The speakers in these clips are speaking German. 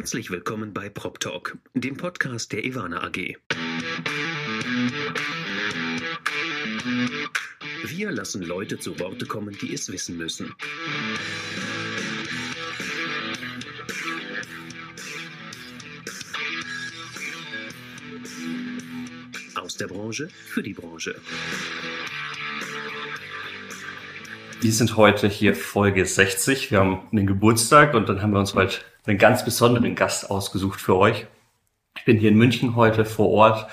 Herzlich willkommen bei Prop Talk, dem Podcast der Ivana AG. Wir lassen Leute zu Worte kommen, die es wissen müssen. Aus der Branche für die Branche. Wir sind heute hier Folge 60. Wir haben einen Geburtstag und dann haben wir uns heute einen ganz besonderen Gast ausgesucht für euch. Ich bin hier in München heute vor Ort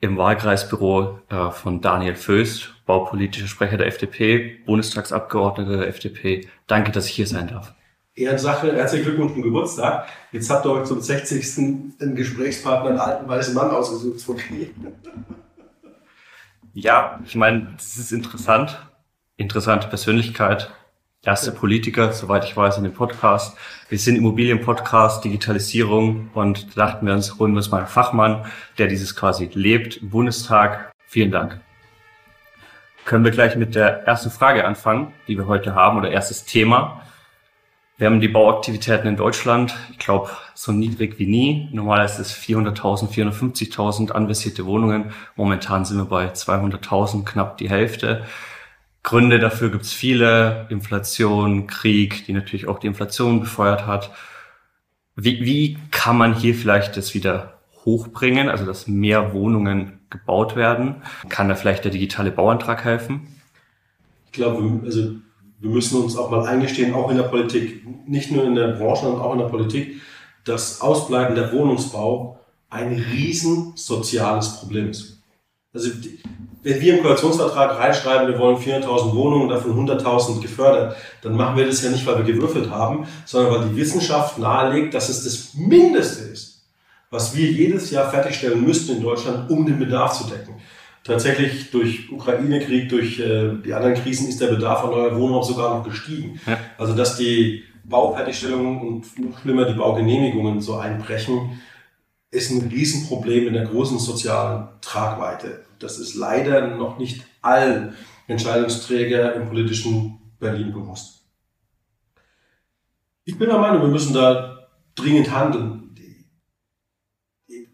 im Wahlkreisbüro äh, von Daniel Föst, baupolitischer Sprecher der FDP, Bundestagsabgeordneter der FDP. Danke, dass ich hier sein darf. Ehrensache, herzlichen Glückwunsch zum Geburtstag. Jetzt habt ihr euch zum 60. einen Gesprächspartner, einen alten weißen Mann ausgesucht. Okay. Ja, ich meine, das ist interessant interessante Persönlichkeit, erste Politiker, soweit ich weiß, in dem Podcast. Wir sind Immobilienpodcast, Digitalisierung und dachten wir uns, holen wir uns mal einen Fachmann, der dieses quasi lebt im Bundestag. Vielen Dank. Können wir gleich mit der ersten Frage anfangen, die wir heute haben, oder erstes Thema. Wir haben die Bauaktivitäten in Deutschland, ich glaube, so niedrig wie nie. Normal ist es 400.000, 450.000 anvisierte Wohnungen. Momentan sind wir bei 200.000, knapp die Hälfte. Gründe dafür gibt es viele. Inflation, Krieg, die natürlich auch die Inflation befeuert hat. Wie, wie kann man hier vielleicht das wieder hochbringen, also dass mehr Wohnungen gebaut werden? Kann da vielleicht der digitale Bauantrag helfen? Ich glaube, also wir müssen uns auch mal eingestehen, auch in der Politik, nicht nur in der Branche, sondern auch in der Politik, dass Ausbleiben der Wohnungsbau ein riesen soziales Problem ist. Also wenn wir im Koalitionsvertrag reinschreiben, wir wollen 400.000 Wohnungen, davon 100.000 gefördert, dann machen wir das ja nicht, weil wir gewürfelt haben, sondern weil die Wissenschaft nahelegt, dass es das Mindeste ist, was wir jedes Jahr fertigstellen müssten in Deutschland, um den Bedarf zu decken. Tatsächlich durch Ukraine-Krieg, durch äh, die anderen Krisen ist der Bedarf an neuer Wohnraum sogar noch gestiegen. Ja. Also dass die Baufertigstellungen und noch schlimmer die Baugenehmigungen so einbrechen, ist ein Riesenproblem in der großen sozialen Tragweite. Das ist leider noch nicht allen Entscheidungsträger im politischen Berlin bewusst. Ich bin der Meinung, wir müssen da dringend handeln.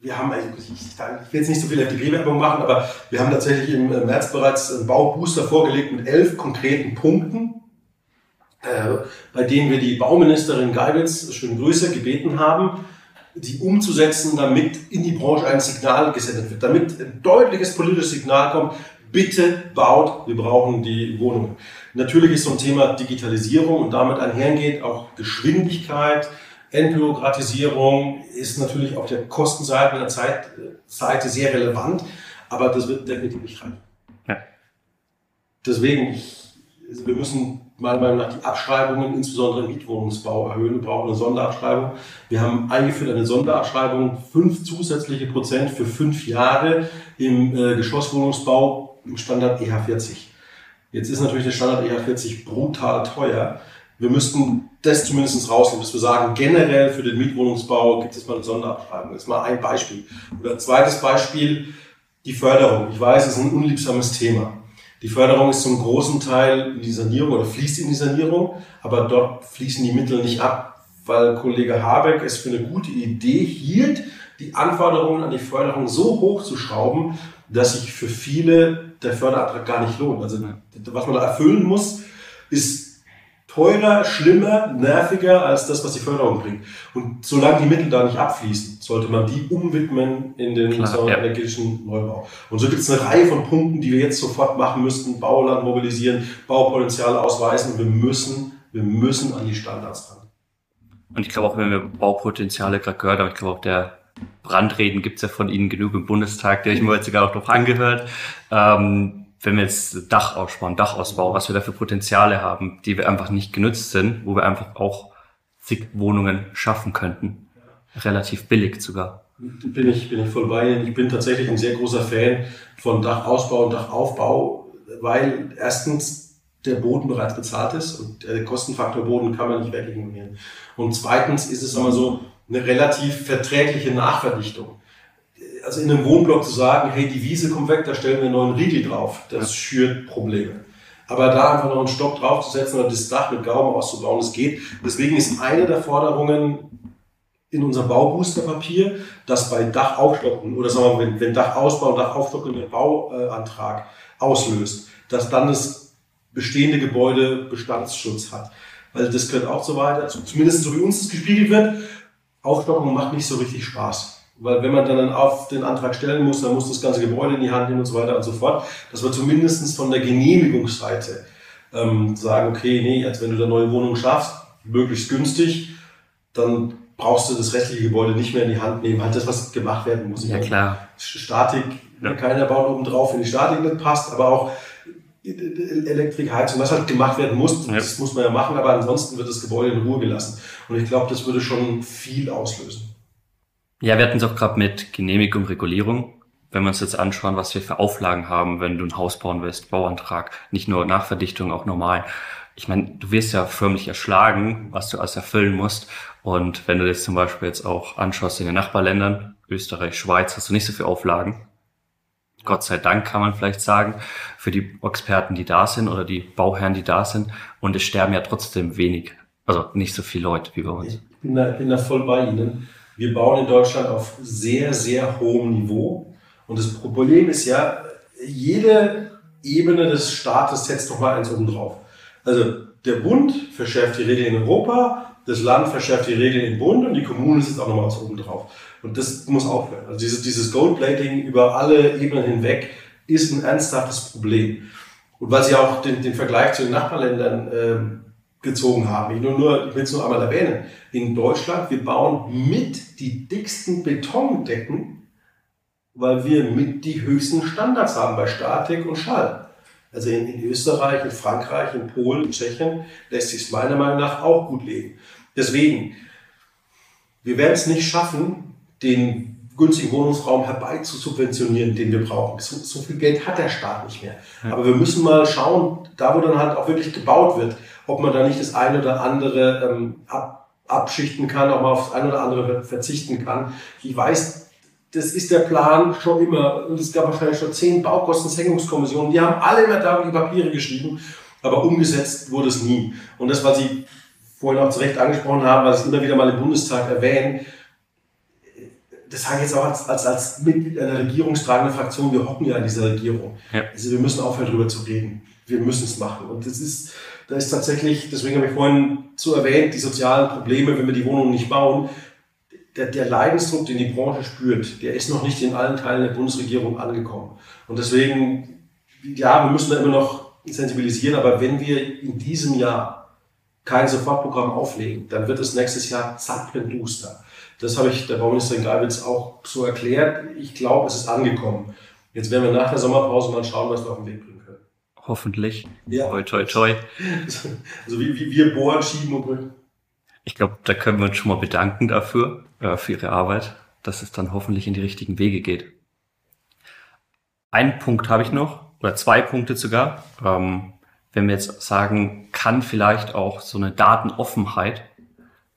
Wir haben, also ich, will jetzt nicht so viel FDP-Werbung machen, aber wir haben tatsächlich im März bereits einen Baubooster vorgelegt mit elf konkreten Punkten, äh, bei denen wir die Bauministerin Geibitz, schöne Grüße, gebeten haben, die umzusetzen, damit in die Branche ein Signal gesendet wird, damit ein deutliches politisches Signal kommt, bitte baut, wir brauchen die Wohnungen. Natürlich ist so ein Thema Digitalisierung und damit einhergeht auch Geschwindigkeit, Entbürokratisierung ist natürlich auf der Kostenseite und der Zeitseite sehr relevant, aber das wird definitiv nicht rein. Ja. Deswegen, ich, wir müssen meiner Meinung nach die Abschreibungen, insbesondere im Mietwohnungsbau, erhöhen. Wir brauchen eine Sonderabschreibung. Wir haben eingeführt eine Sonderabschreibung, fünf zusätzliche Prozent für fünf Jahre im äh, Geschosswohnungsbau im Standard EH40. Jetzt ist natürlich der Standard EH40 brutal teuer. Wir müssten das zumindest rausnehmen, dass wir sagen, generell für den Mietwohnungsbau gibt es mal eine Sonderabschreibung. Das ist mal ein Beispiel. Oder zweites Beispiel, die Förderung. Ich weiß, es ist ein unliebsames Thema. Die Förderung ist zum großen Teil in die Sanierung oder fließt in die Sanierung, aber dort fließen die Mittel nicht ab, weil Kollege Habeck es für eine gute Idee hielt, die Anforderungen an die Förderung so hoch zu schrauben, dass sich für viele der Förderantrag gar nicht lohnt. Also was man da erfüllen muss, ist teurer, schlimmer, nerviger als das, was die Förderung bringt. Und solange die Mittel da nicht abfließen, sollte man die umwidmen in den Klar, ja. energetischen Neubau. Und so gibt es eine Reihe von Punkten, die wir jetzt sofort machen müssten. Bauland mobilisieren, Baupotenziale ausweisen. Wir müssen, wir müssen an die Standards ran. Und ich glaube auch, wenn wir Baupotenziale gerade gehört haben, ich glaube auch der Brandreden gibt es ja von Ihnen genug im Bundestag, der ich mir jetzt sogar auch noch angehört. Ähm, wenn wir jetzt Dach ausbauen, Dachausbau, was wir da für Potenziale haben, die wir einfach nicht genutzt sind, wo wir einfach auch zig Wohnungen schaffen könnten. Relativ billig sogar. Bin ich, bin ich voll bei Ihnen. Ich bin tatsächlich ein sehr großer Fan von Dachausbau und Dachaufbau, weil erstens der Boden bereits bezahlt ist und der Kostenfaktor Boden kann man nicht wegignorieren. Und zweitens ist es immer so eine relativ verträgliche Nachverdichtung also in einem Wohnblock zu sagen, hey, die Wiese kommt weg, da stellen wir einen neuen Riegel drauf, das schürt Probleme. Aber da einfach noch einen Stock draufzusetzen oder das Dach mit Gauben auszubauen, das geht. Deswegen ist eine der Forderungen in unserem Bauboosterpapier, dass bei Dachaufstocken oder sagen wir mal, wenn, wenn Dachausbau und Dachaufstocken einen Bauantrag auslöst, dass dann das bestehende Gebäude Bestandsschutz hat. Weil das gehört auch so weiter, zumindest so wie uns das gespiegelt wird, Aufstockung macht nicht so richtig Spaß. Weil wenn man dann auf den Antrag stellen muss, dann muss das ganze Gebäude in die Hand nehmen und so weiter und so fort. Dass wir zumindest von der Genehmigungsseite ähm, sagen, okay, nee, als wenn du da neue Wohnungen schaffst, möglichst günstig, dann brauchst du das restliche Gebäude nicht mehr in die Hand nehmen. Halt das, was gemacht werden muss. Ja, klar. Statik, ja. keiner baut oben drauf, wenn die Statik nicht passt, aber auch Elektrik, Heizung, was halt gemacht werden muss, ja. das muss man ja machen, aber ansonsten wird das Gebäude in Ruhe gelassen. Und ich glaube, das würde schon viel auslösen. Ja, wir hatten es auch gerade mit Genehmigung, Regulierung. Wenn wir uns jetzt anschauen, was wir für Auflagen haben, wenn du ein Haus bauen willst, Bauantrag, nicht nur Nachverdichtung, auch normal. Ich meine, du wirst ja förmlich erschlagen, was du alles erfüllen musst. Und wenn du das zum Beispiel jetzt auch anschaust in den Nachbarländern, Österreich, Schweiz, hast du nicht so viele Auflagen. Gott sei Dank kann man vielleicht sagen, für die Experten, die da sind oder die Bauherren, die da sind. Und es sterben ja trotzdem wenig, also nicht so viele Leute wie bei uns. Ich bin da, bin da voll bei Ihnen. Wir bauen in Deutschland auf sehr, sehr hohem Niveau. Und das Problem ist ja, jede Ebene des Staates setzt doch mal eins oben drauf. Also der Bund verschärft die Regeln in Europa, das Land verschärft die Regeln im Bund und die Kommune sitzt auch nochmal eins oben drauf. Und das muss aufhören. Also dieses, dieses Goldplating über alle Ebenen hinweg ist ein ernsthaftes Problem. Und weil Sie auch den, den Vergleich zu den Nachbarländern ähm, gezogen haben. Ich, nur, nur, ich will es nur einmal erwähnen. In Deutschland, wir bauen mit die dicksten Betondecken, weil wir mit die höchsten Standards haben bei Statik und Schall. Also in, in Österreich, in Frankreich, in Polen, in Tschechien lässt sich es meiner Meinung nach auch gut leben. Deswegen, wir werden es nicht schaffen, den günstigen Wohnungsraum herbei zu subventionieren, den wir brauchen. So, so, viel Geld hat der Staat nicht mehr. Aber wir müssen mal schauen, da wo dann halt auch wirklich gebaut wird, ob man da nicht das eine oder andere ähm, ab, abschichten kann, auch mal auf das eine oder andere verzichten kann. Ich weiß, das ist der Plan schon immer. Und es gab wahrscheinlich schon zehn Baukostensenkungskommissionen. Die haben alle immer da die Papiere geschrieben, aber umgesetzt wurde es nie. Und das, was Sie vorhin auch zu Recht angesprochen haben, was ich immer wieder mal im Bundestag erwähne, das sage ich jetzt auch als, als, als Mitglied einer regierungstragenden Fraktion, wir hocken ja in dieser Regierung. Ja. Also wir müssen aufhören, darüber zu reden. Wir müssen es machen. Und das ist, da ist tatsächlich, deswegen habe ich vorhin so erwähnt, die sozialen Probleme, wenn wir die Wohnungen nicht bauen, der, der Leidensdruck, den die Branche spürt, der ist noch nicht in allen Teilen der Bundesregierung angekommen. Und deswegen, ja, wir müssen da immer noch sensibilisieren, aber wenn wir in diesem Jahr kein Sofortprogramm auflegen, dann wird es nächstes Jahr zappenduster. Das habe ich der Bauministerin Geibitz auch so erklärt. Ich glaube, es ist angekommen. Jetzt werden wir nach der Sommerpause mal schauen, was wir auf den Weg bringen können. Hoffentlich. Ja. Toi, toi, toi. Also wie, wie wir bohren, schieben und bringen. Ich glaube, da können wir uns schon mal bedanken dafür, äh, für Ihre Arbeit, dass es dann hoffentlich in die richtigen Wege geht. Einen Punkt habe ich noch, oder zwei Punkte sogar. Ähm, wenn wir jetzt sagen, kann vielleicht auch so eine Datenoffenheit,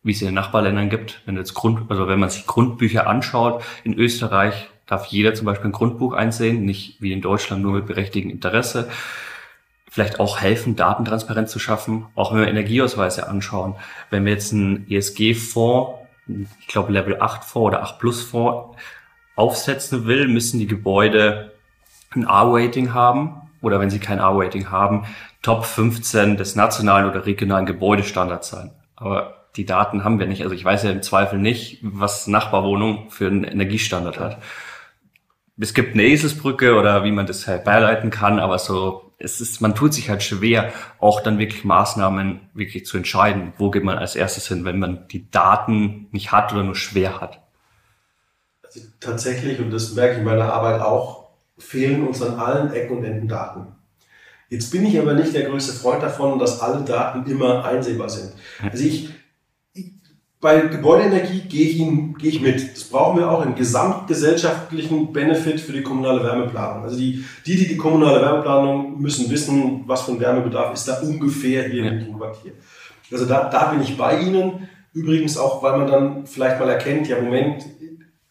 wie es in den Nachbarländern gibt, wenn jetzt Grund, also wenn man sich Grundbücher anschaut, in Österreich darf jeder zum Beispiel ein Grundbuch einsehen, nicht wie in Deutschland nur mit berechtigtem Interesse vielleicht auch helfen, Datentransparenz zu schaffen, auch wenn wir Energieausweise anschauen. Wenn wir jetzt einen ESG-Fonds, ich glaube Level 8 Fonds oder 8 Plus Fonds aufsetzen will, müssen die Gebäude ein A-Rating haben oder wenn sie kein A-Rating haben, Top 15 des nationalen oder regionalen Gebäudestandards sein. Aber die Daten haben wir nicht. Also ich weiß ja im Zweifel nicht, was Nachbarwohnung für einen Energiestandard hat. Es gibt eine Eselsbrücke oder wie man das halt beileiten kann, aber so es ist, man tut sich halt schwer, auch dann wirklich Maßnahmen wirklich zu entscheiden. Wo geht man als erstes hin, wenn man die Daten nicht hat oder nur schwer hat? Also tatsächlich, und das merke ich in meiner Arbeit auch, fehlen uns an allen Ecken und Enden Daten. Jetzt bin ich aber nicht der größte Freund davon, dass alle Daten immer einsehbar sind. Also ich, bei Gebäudeenergie gehe ich, gehe ich mit. Das brauchen wir auch im gesamtgesellschaftlichen Benefit für die kommunale Wärmeplanung. Also die, die, die die kommunale Wärmeplanung müssen wissen, was für ein Wärmebedarf ist da ungefähr hier ja. im Quartier. Also da, da bin ich bei Ihnen. Übrigens auch, weil man dann vielleicht mal erkennt, ja Moment,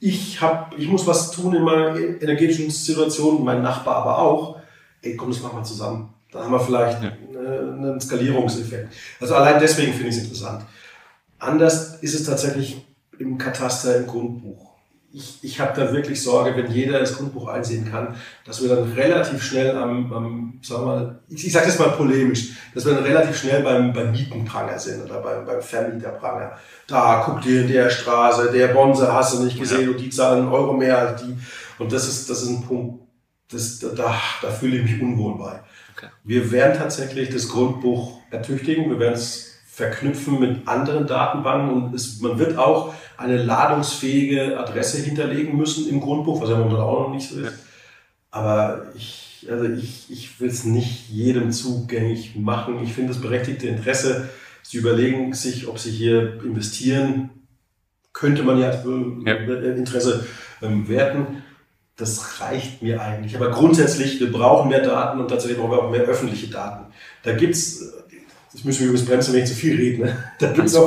ich, hab, ich muss was tun in meiner energetischen Situation, mein Nachbar aber auch. Ey, komm, das machen wir zusammen. Da haben wir vielleicht ja. einen Skalierungseffekt. Also allein deswegen finde ich es interessant. Anders ist es tatsächlich im Kataster, im Grundbuch. Ich, ich habe da wirklich Sorge, wenn jeder das Grundbuch einsehen kann, dass wir dann relativ schnell am, am sagen wir mal, ich, ich sage das mal polemisch, dass wir dann relativ schnell beim, beim Mietenpranger sind oder beim, beim Vermieterpranger. Da guckt ihr in der Straße, der Bonse hast du nicht gesehen ja. und die zahlen einen Euro mehr als die. Und das ist, das ist ein Punkt, das, da, da fühle ich mich unwohl bei. Okay. Wir werden tatsächlich das Grundbuch ertüchtigen, wir werden es verknüpfen mit anderen Datenbanken und es, man wird auch eine ladungsfähige Adresse hinterlegen müssen im Grundbuch, was ja momentan auch noch nicht so ist. Aber ich, also ich, ich will es nicht jedem zugänglich machen. Ich finde das berechtigte Interesse. Sie überlegen sich, ob sie hier investieren. Könnte man ja, ja. Interesse ähm, werten. Das reicht mir eigentlich. Aber grundsätzlich, wir brauchen mehr Daten und tatsächlich brauchen wir auch mehr öffentliche Daten. Da gibt es das müssen wir übrigens bremsen, wenn ich zu viel rede. Ne? Da gibt es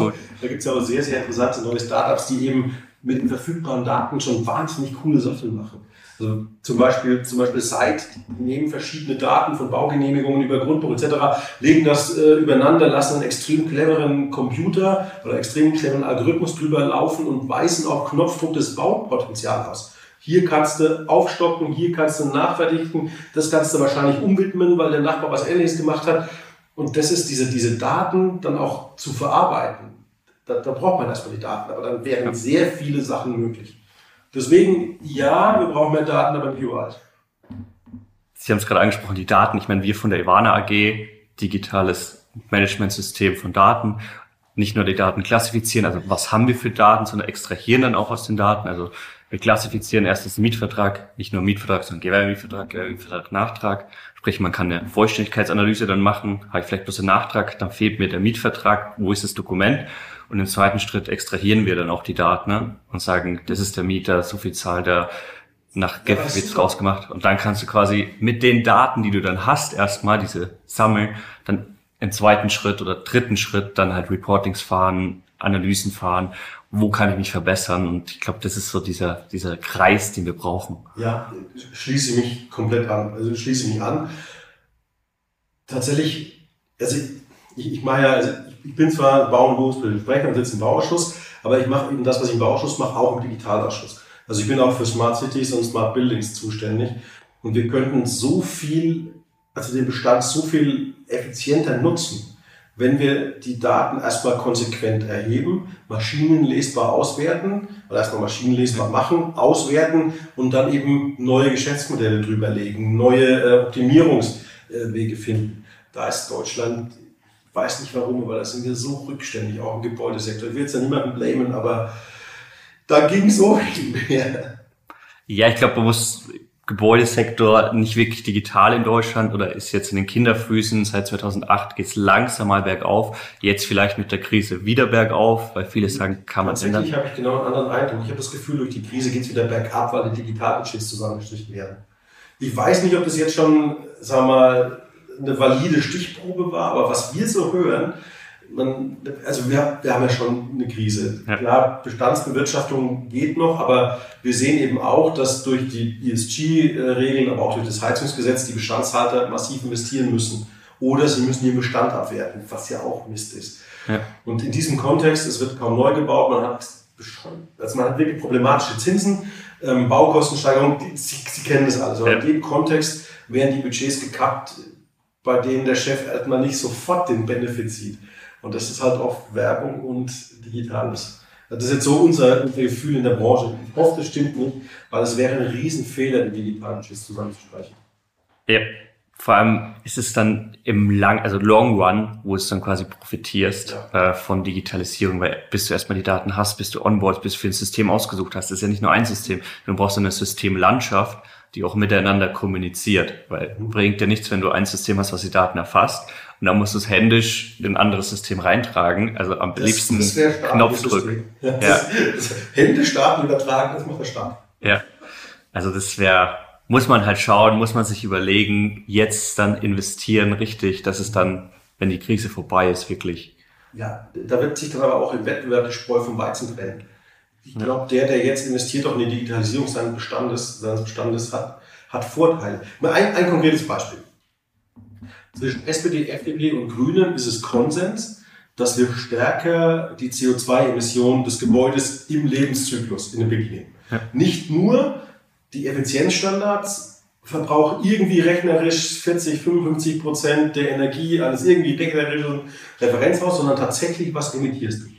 gibt's auch sehr, sehr interessante neue Startups, die eben mit den verfügbaren Daten schon wahnsinnig coole Sachen machen. Also zum Beispiel, zum Beispiel Site, die nehmen verschiedene Daten von Baugenehmigungen über Grundbuch etc., legen das äh, übereinander, lassen einen extrem cleveren Computer oder extrem cleveren Algorithmus drüber laufen und weisen auf Knopfdruck das Baupotenzial aus. Hier kannst du aufstocken, hier kannst du nachverdichten, das kannst du wahrscheinlich umwidmen, weil der Nachbar was Ähnliches gemacht hat. Und das ist diese, diese Daten dann auch zu verarbeiten. Da, da braucht man erstmal die Daten, aber dann wären sehr viele Sachen möglich. Deswegen, ja, wir brauchen mehr Daten, aber nicht überall. Sie haben es gerade angesprochen, die Daten. Ich meine, wir von der Ivana AG, digitales Managementsystem von Daten, nicht nur die Daten klassifizieren, also was haben wir für Daten, sondern extrahieren dann auch aus den Daten. Also wir klassifizieren erstens Mietvertrag, nicht nur Mietvertrag, sondern Gewerbemietvertrag, Gewerbemietvertrag, Nachtrag. Sprich, man kann eine Vollständigkeitsanalyse dann machen. Habe ich vielleicht bloß einen Nachtrag, dann fehlt mir der Mietvertrag. Wo ist das Dokument? Und im zweiten Schritt extrahieren wir dann auch die Daten ne? und sagen, das ist der Mieter, so viel Zahl der nach GEF ja, wird's rausgemacht. Und dann kannst du quasi mit den Daten, die du dann hast, erstmal diese sammeln, dann im zweiten Schritt oder dritten Schritt dann halt Reportings fahren, Analysen fahren wo kann ich mich verbessern? Und ich glaube, das ist so dieser, dieser Kreis, den wir brauchen. Ja, schließe mich komplett an. Also schließe mich an. Tatsächlich, also ich, ich mache ja, also ich bin zwar Bau- und Berufsbildungssprecher und sitze im Bauausschuss, aber ich mache eben das, was ich im Bauausschuss mache, auch im Digitalausschuss. Also ich bin auch für Smart Cities und Smart Buildings zuständig. Und wir könnten so viel, also den Bestand so viel effizienter nutzen wenn wir die Daten erstmal konsequent erheben, maschinenlesbar auswerten, oder erstmal maschinenlesbar machen, auswerten und dann eben neue Geschäftsmodelle drüberlegen, neue äh, Optimierungswege finden. Da ist Deutschland, weiß nicht warum, aber da sind wir so rückständig, auch im Gebäudesektor. Ich will jetzt ja niemanden blamen, aber da ging so viel mehr. Ja, ich glaube, man muss Gebäudesektor nicht wirklich digital in Deutschland oder ist jetzt in den Kinderfüßen. Seit 2008 geht es langsam mal bergauf. Jetzt vielleicht mit der Krise wieder bergauf, weil viele sagen, kann man ändern. Tatsächlich habe ich genau einen anderen Eindruck. Ich habe das Gefühl, durch die Krise geht es wieder bergab, weil die Digitalbudgets zusammengestrichen werden. Ich weiß nicht, ob das jetzt schon, sagen wir mal, eine valide Stichprobe war, aber was wir so hören, man, also wir, wir haben ja schon eine Krise. Ja. Klar, Bestandsbewirtschaftung geht noch, aber wir sehen eben auch, dass durch die ESG-Regeln, aber auch durch das Heizungsgesetz die Bestandshalter massiv investieren müssen. Oder sie müssen ihren Bestand abwerten, was ja auch Mist ist. Ja. Und in diesem Kontext, es wird kaum neu gebaut, man hat, also man hat wirklich problematische Zinsen, ähm, Baukostensteigerung, sie, sie, kennen das alles. Aber ja. in dem Kontext werden die Budgets gekappt, bei denen der Chef erstmal nicht sofort den Benefit sieht. Und das ist halt oft Werbung und Digitales. Das ist jetzt so unser, unser Gefühl in der Branche. Ich hoffe, das stimmt nicht, weil es wäre ein Riesenfehler, die digitalen Chips zusammenzusprechen. Ja, vor allem ist es dann im Lang, also Long Run, wo es dann quasi profitierst ja. äh, von Digitalisierung, weil bis du erstmal die Daten hast, bis du onboard, bis du für ein System ausgesucht hast, das ist ja nicht nur ein System, du brauchst eine Systemlandschaft, die auch miteinander kommuniziert, weil bringt dir nichts, wenn du ein System hast, was die Daten erfasst und dann musst du es händisch in ein anderes System reintragen. Also am das, liebsten das Knopfdruck. Ja, ja. Das, das händisch Daten übertragen, das macht der Staat. Ja. Also das wäre, muss man halt schauen, muss man sich überlegen, jetzt dann investieren richtig, dass es dann, wenn die Krise vorbei ist, wirklich. Ja, da wird sich dann aber auch im Wettbewerb die Spreu vom Weizen trennen. Ich glaube, der, der jetzt investiert auch in die Digitalisierung seines Bestandes, seines Bestandes hat, hat Vorteile. Ein, ein konkretes Beispiel. Zwischen SPD, FDP und Grünen ist es Konsens, dass wir stärker die CO2-Emissionen des Gebäudes im Lebenszyklus in den Blick nehmen. Ja. Nicht nur die Effizienzstandards, Verbrauch irgendwie rechnerisch 40, 55 Prozent der Energie eines irgendwie rechnerischen Referenzhaus, sondern tatsächlich, was emittierst du?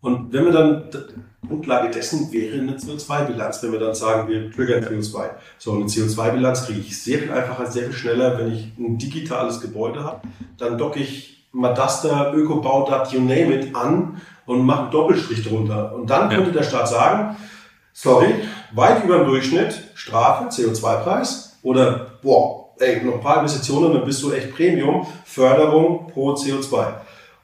Und wenn wir dann, Grundlage dessen wäre eine CO2-Bilanz, wenn wir dann sagen, wir triggern CO2. So, eine CO2-Bilanz kriege ich sehr viel einfacher, sehr viel schneller, wenn ich ein digitales Gebäude habe. Dann docke ich Madaster, Ökobaudat, you name it an und mache einen Doppelstrich drunter. Und dann könnte der Staat sagen, sorry, weit über dem Durchschnitt, Strafe, CO2-Preis oder, boah, ey, noch ein paar Investitionen, dann bist du echt Premium, Förderung pro CO2.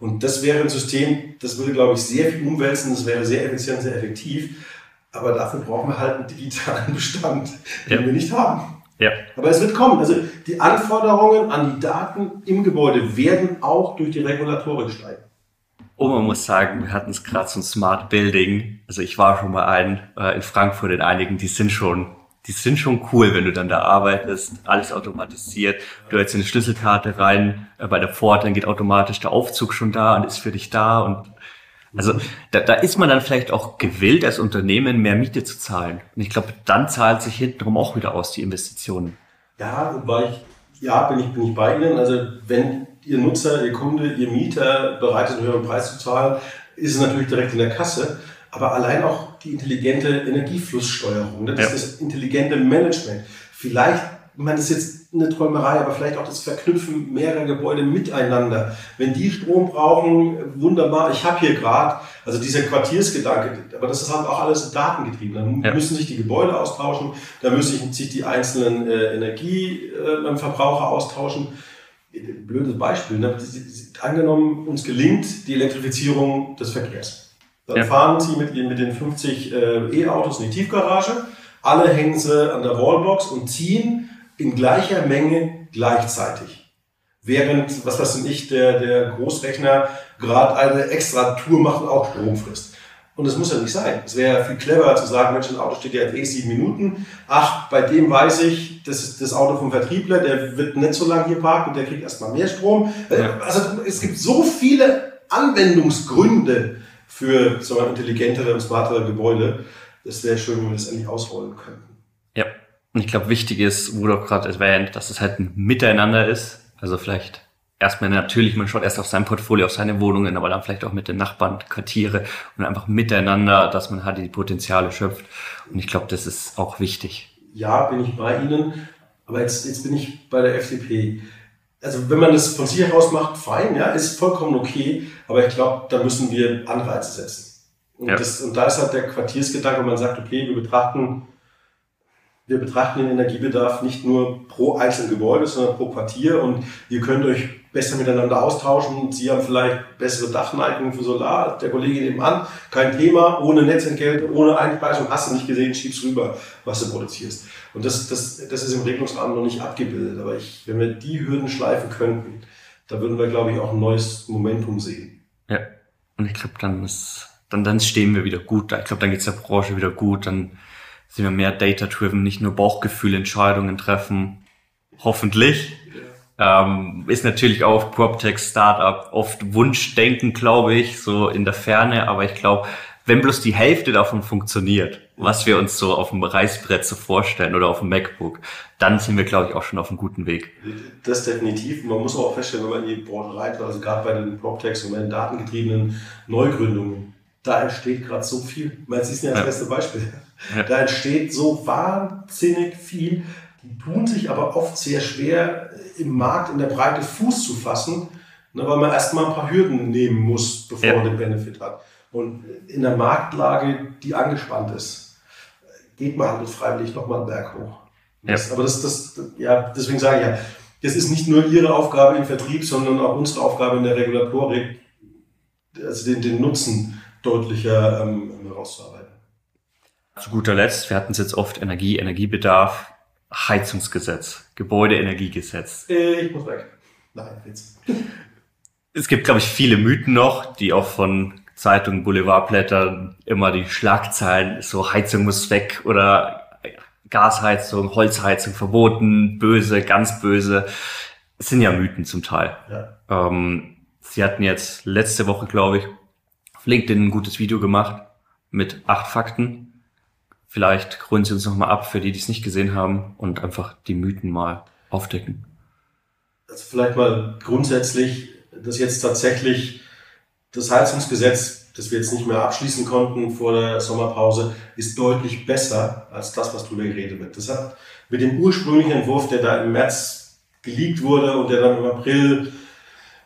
Und das wäre ein System, das würde, glaube ich, sehr viel umwälzen, das wäre sehr effizient, sehr effektiv. Aber dafür brauchen wir halt einen digitalen Bestand, den ja. wir nicht haben. Ja. Aber es wird kommen. Also die Anforderungen an die Daten im Gebäude werden auch durch die Regulatorik steigen. Und man muss sagen, wir hatten es gerade so ein Smart Building. Also ich war schon mal ein äh, in Frankfurt in einigen, die sind schon, die sind schon cool, wenn du dann da arbeitest, alles automatisiert. Du hältst eine Schlüsselkarte rein äh, bei der Pforte, dann geht automatisch der Aufzug schon da und ist für dich da und also da, da ist man dann vielleicht auch gewillt, als Unternehmen mehr Miete zu zahlen. Und ich glaube, dann zahlt sich hintenrum auch wieder aus, die Investitionen. Ja, wobei ich, ja, bin ich, bin ich bei Ihnen. Also wenn Ihr Nutzer, Ihr Kunde, Ihr Mieter bereit ist, einen höheren Preis zu zahlen, ist es natürlich direkt in der Kasse. Aber allein auch die intelligente Energieflusssteuerung, das ja. ist das intelligente Management. Vielleicht das ist jetzt eine Träumerei, aber vielleicht auch das Verknüpfen mehrerer Gebäude miteinander. Wenn die Strom brauchen, wunderbar, ich habe hier gerade, also dieser Quartiersgedanke, aber das ist halt auch alles datengetrieben. Dann ja. müssen sich die Gebäude austauschen, da müssen sich die einzelnen äh, Energieverbraucher äh, austauschen. Blödes Beispiel, ne? angenommen, uns gelingt die Elektrifizierung des Verkehrs. Dann ja. fahren Sie mit, mit den 50 äh, E-Autos in die Tiefgarage, alle hängen sie an der Wallbox und ziehen in gleicher Menge gleichzeitig. Während, was weiß ich, der, der Großrechner gerade eine extra Tour macht und auch Strom frisst. Und das muss ja nicht sein. Es wäre viel cleverer zu sagen, Mensch, ein Auto steht ja jetzt eh sieben Minuten. Ach, bei dem weiß ich, das ist das Auto vom Vertriebler, der wird nicht so lange hier parken und der kriegt erstmal mehr Strom. Also es gibt so viele Anwendungsgründe für so ein intelligentere und smartere Gebäude. Das wäre schön, wenn wir das endlich ausrollen könnten. Und ich glaube, wichtig ist, wurde auch gerade erwähnt, dass es halt ein Miteinander ist. Also vielleicht erstmal natürlich, man schaut erst auf sein Portfolio, auf seine Wohnungen, aber dann vielleicht auch mit den Nachbarn, Quartiere und einfach miteinander, dass man halt die Potenziale schöpft. Und ich glaube, das ist auch wichtig. Ja, bin ich bei Ihnen. Aber jetzt, jetzt bin ich bei der FDP. Also wenn man das von sich heraus macht, fein, ja, ist vollkommen okay. Aber ich glaube, da müssen wir Anreize setzen. Und, ja. das, und da ist halt der Quartiersgedanke, man sagt, okay, wir betrachten wir betrachten den Energiebedarf nicht nur pro einzelnen Gebäude, sondern pro Quartier und ihr könnt euch besser miteinander austauschen. Sie haben vielleicht bessere Dachneigung für Solar, der Kollege nebenan, kein Thema, ohne Netzentgelte, ohne Einspeisung, hast du nicht gesehen, schiebst rüber, was du produzierst. Und das, das, das ist im Regelungsrahmen noch nicht abgebildet. Aber ich, wenn wir die Hürden schleifen könnten, da würden wir, glaube ich, auch ein neues Momentum sehen. Ja, und ich glaube, dann dann, dann stehen wir wieder gut. Ich glaube, dann geht's der Branche wieder gut, dann sind wir mehr data-driven, nicht nur Bauchgefühlentscheidungen treffen. Hoffentlich. Ähm, ist natürlich auch PropTech Startup oft Wunschdenken, glaube ich, so in der Ferne. Aber ich glaube, wenn bloß die Hälfte davon funktioniert, was wir uns so auf dem Reißbrett so vorstellen oder auf dem MacBook, dann sind wir, glaube ich, auch schon auf einem guten Weg. Das definitiv. Man muss auch feststellen, wenn man in die Branche reitet, also gerade bei den PropTechs und bei den datengetriebenen Neugründungen, da entsteht gerade so viel. Ich meine, Sie sind ja das ja. beste Beispiel. Ja. Da entsteht so wahnsinnig viel. Die tun sich aber oft sehr schwer, im Markt in der Breite Fuß zu fassen, ne, weil man erstmal ein paar Hürden nehmen muss, bevor ja. man den Benefit hat. Und in der Marktlage, die angespannt ist, geht man halt freiwillig nochmal einen Berg hoch. Das, Aber das, das, ja, deswegen sage ich ja, das ist nicht nur Ihre Aufgabe im Vertrieb, sondern auch unsere Aufgabe in der Regulatorik, also den, den Nutzen deutlicher ähm, herauszuarbeiten. Zu guter Letzt, wir hatten es jetzt oft Energie, Energiebedarf, Heizungsgesetz, Gebäudeenergiegesetz. Ich muss weg. Nein, jetzt. Es gibt, glaube ich, viele Mythen noch, die auch von Zeitungen, Boulevardblättern immer die Schlagzeilen, so Heizung muss weg oder Gasheizung, Holzheizung verboten, böse, ganz böse. Es sind ja Mythen zum Teil. Ja. Ähm, Sie hatten jetzt letzte Woche, glaube ich, auf LinkedIn ein gutes Video gemacht mit acht Fakten. Vielleicht gründen Sie uns nochmal ab für die, die es nicht gesehen haben und einfach die Mythen mal aufdecken. Also vielleicht mal grundsätzlich, dass jetzt tatsächlich das Heizungsgesetz, das wir jetzt nicht mehr abschließen konnten vor der Sommerpause, ist deutlich besser als das, was drüber geredet wird. Das hat mit dem ursprünglichen Entwurf, der da im März geleakt wurde und der dann im April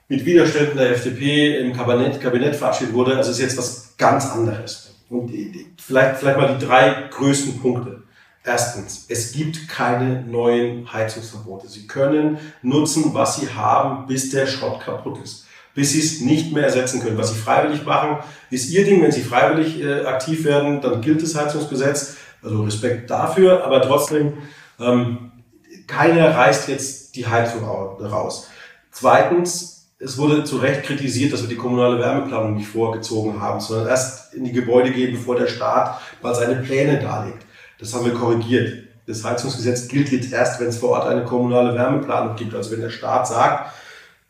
mit Widerständen der FDP im Kabinett, Kabinett verabschiedet wurde, also ist jetzt was ganz anderes. Und vielleicht, vielleicht mal die drei größten Punkte. Erstens, es gibt keine neuen Heizungsverbote. Sie können nutzen, was Sie haben, bis der Schrott kaputt ist. Bis Sie es nicht mehr ersetzen können. Was Sie freiwillig machen, ist Ihr Ding. Wenn Sie freiwillig äh, aktiv werden, dann gilt das Heizungsgesetz. Also Respekt dafür. Aber trotzdem, ähm, keiner reißt jetzt die Heizung raus. Zweitens, es wurde zu Recht kritisiert, dass wir die kommunale Wärmeplanung nicht vorgezogen haben, sondern erst in die Gebäude gehen, bevor der Staat mal seine Pläne darlegt. Das haben wir korrigiert. Das Heizungsgesetz gilt jetzt erst, wenn es vor Ort eine kommunale Wärmeplanung gibt. Also wenn der Staat sagt,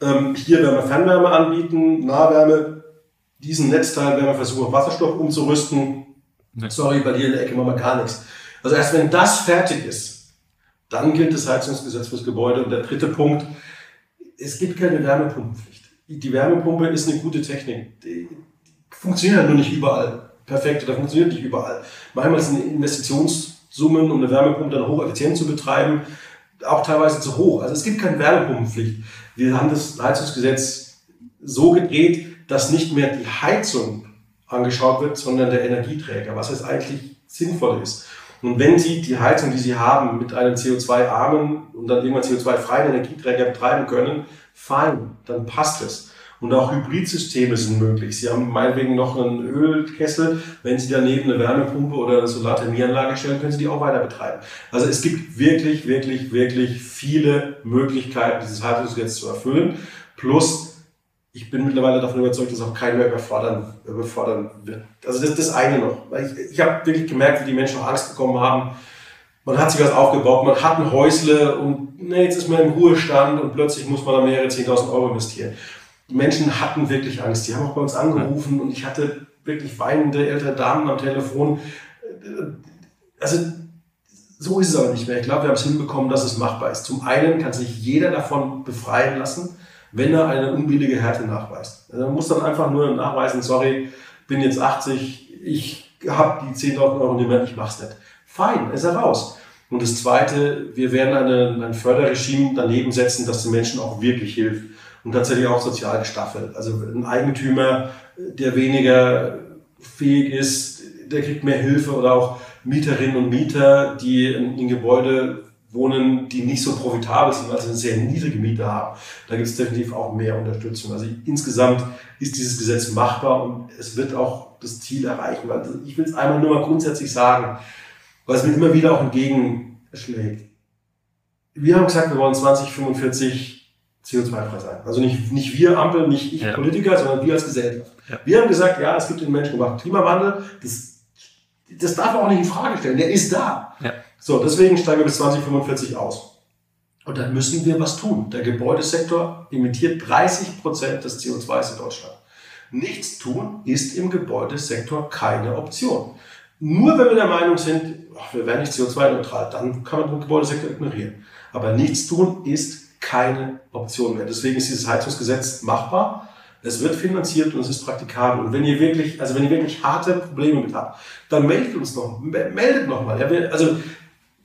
ähm, hier werden wir Fernwärme anbieten, Nahwärme, diesen Netzteil werden wir versuchen, auf Wasserstoff umzurüsten. Nee. Sorry, bei dir in der Ecke machen wir gar nichts. Also erst wenn das fertig ist, dann gilt das Heizungsgesetz fürs Gebäude. Und der dritte Punkt, es gibt keine Wärmepumpenpflicht. Die Wärmepumpe ist eine gute Technik. Die funktioniert halt nur nicht überall perfekt oder funktioniert nicht überall. Manchmal sind Investitionssummen, um eine Effizient zu betreiben, auch teilweise zu hoch. Also es gibt keine Wärmepumpenpflicht. Wir haben das Heizungsgesetz so gedreht, dass nicht mehr die Heizung angeschaut wird, sondern der Energieträger, was jetzt eigentlich sinnvoll ist. Und wenn Sie die Heizung, die Sie haben, mit einem CO2-armen und dann irgendwann CO2-freien Energieträger betreiben können, fein, dann passt es. Und auch Hybridsysteme sind möglich. Sie haben meinetwegen noch einen Ölkessel. Wenn Sie daneben eine Wärmepumpe oder eine Solarthermieanlage stellen, können Sie die auch weiter betreiben. Also es gibt wirklich, wirklich, wirklich viele Möglichkeiten, dieses Heizungsgesetz zu erfüllen. Plus, ich bin mittlerweile davon überzeugt, dass auch keiner mehr überfordern, überfordern wird. Also das das eine noch. Ich, ich habe wirklich gemerkt, wie die Menschen auch Angst bekommen haben. Man hat sich was aufgebaut, man hat ein Häusle und ne, jetzt ist man im Ruhestand und plötzlich muss man da mehrere 10.000 Euro investieren. Die Menschen hatten wirklich Angst. Die haben auch bei uns angerufen und ich hatte wirklich weinende ältere Damen am Telefon. Also so ist es aber nicht mehr. Ich glaube, wir haben es hinbekommen, dass es machbar ist. Zum einen kann sich jeder davon befreien lassen wenn er eine unbillige Härte nachweist. Also man muss dann einfach nur nachweisen, sorry, bin jetzt 80, ich habe die 10.000 Euro nicht mehr, ich mach's nicht. Fein, ist er raus. Und das Zweite, wir werden eine, ein Förderregime daneben setzen, das den Menschen auch wirklich hilft und tatsächlich auch sozial gestaffelt. Also ein Eigentümer, der weniger fähig ist, der kriegt mehr Hilfe oder auch Mieterinnen und Mieter, die in, in Gebäude wohnen, die nicht so profitabel sind, also eine sehr niedrige Miete haben. Da gibt es definitiv auch mehr Unterstützung. Also insgesamt ist dieses Gesetz machbar und es wird auch das Ziel erreichen. Weil ich will es einmal nur mal grundsätzlich sagen, weil es mir immer wieder auch entgegenschlägt. Wir haben gesagt, wir wollen 2045 CO2-frei sein. Also nicht, nicht wir Ampel, nicht ich ja. Politiker, sondern wir als Gesellschaft. Ja. Wir haben gesagt, ja, es gibt den menschengemachten Klimawandel. Das, das darf man auch nicht in Frage stellen. Der ist da. Ja. So, deswegen steigen wir bis 2045 aus. Und dann müssen wir was tun. Der Gebäudesektor emittiert 30 Prozent des CO2s in Deutschland. Nichts tun ist im Gebäudesektor keine Option. Nur wenn wir der Meinung sind, ach, wir werden nicht CO2-neutral, dann kann man den Gebäudesektor ignorieren. Aber nichts tun ist keine Option mehr. Deswegen ist dieses Heizungsgesetz machbar. Es wird finanziert und es ist praktikabel. Und wenn ihr wirklich, also wenn ihr wirklich harte Probleme mit habt, dann meldet uns noch, meldet noch mal. Also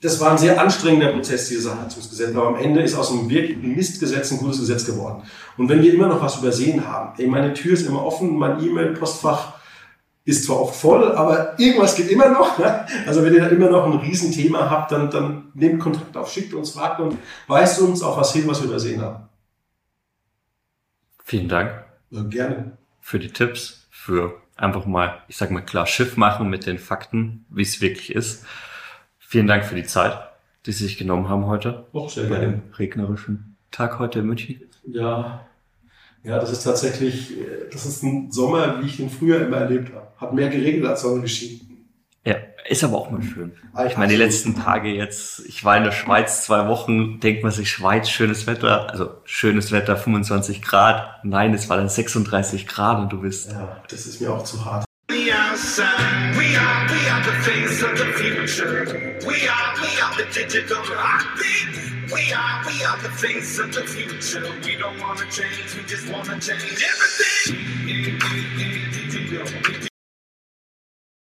das war ein sehr anstrengender Prozess, dieses Heizungsgesetz. Aber am Ende ist aus einem wirklichen Mistgesetz ein gutes Gesetz geworden. Und wenn wir immer noch was übersehen haben, ey, meine Tür ist immer offen, mein E-Mail-Postfach ist zwar oft voll, aber irgendwas geht immer noch. Ne? Also wenn ihr da immer noch ein Riesenthema habt, dann, dann nehmt Kontakt auf, schickt uns, fragt und weist uns auf was hin, was wir übersehen haben. Vielen Dank. Ja, gerne. Für die Tipps, für einfach mal, ich sag mal klar, Schiff machen mit den Fakten, wie es wirklich ist. Vielen Dank für die Zeit, die Sie sich genommen haben heute. Auch sehr bei gerne. dem regnerischen Tag heute in München. Ja, ja, das ist tatsächlich, das ist ein Sommer, wie ich den früher immer erlebt habe. Hat mehr geregnet als Sonne geschienen. Ja, ist aber auch mal schön. Ich meine, die letzten Tage jetzt, ich war in der Schweiz zwei Wochen, denkt man sich, Schweiz, schönes Wetter, also schönes Wetter, 25 Grad. Nein, es war dann 36 Grad und du bist. Ja, das ist mir auch zu hart. We outside. We are, we are the face of the future. We are, we are the digital heartbeat. We are, we are the face of the future. We don't wanna change, we just wanna change everything.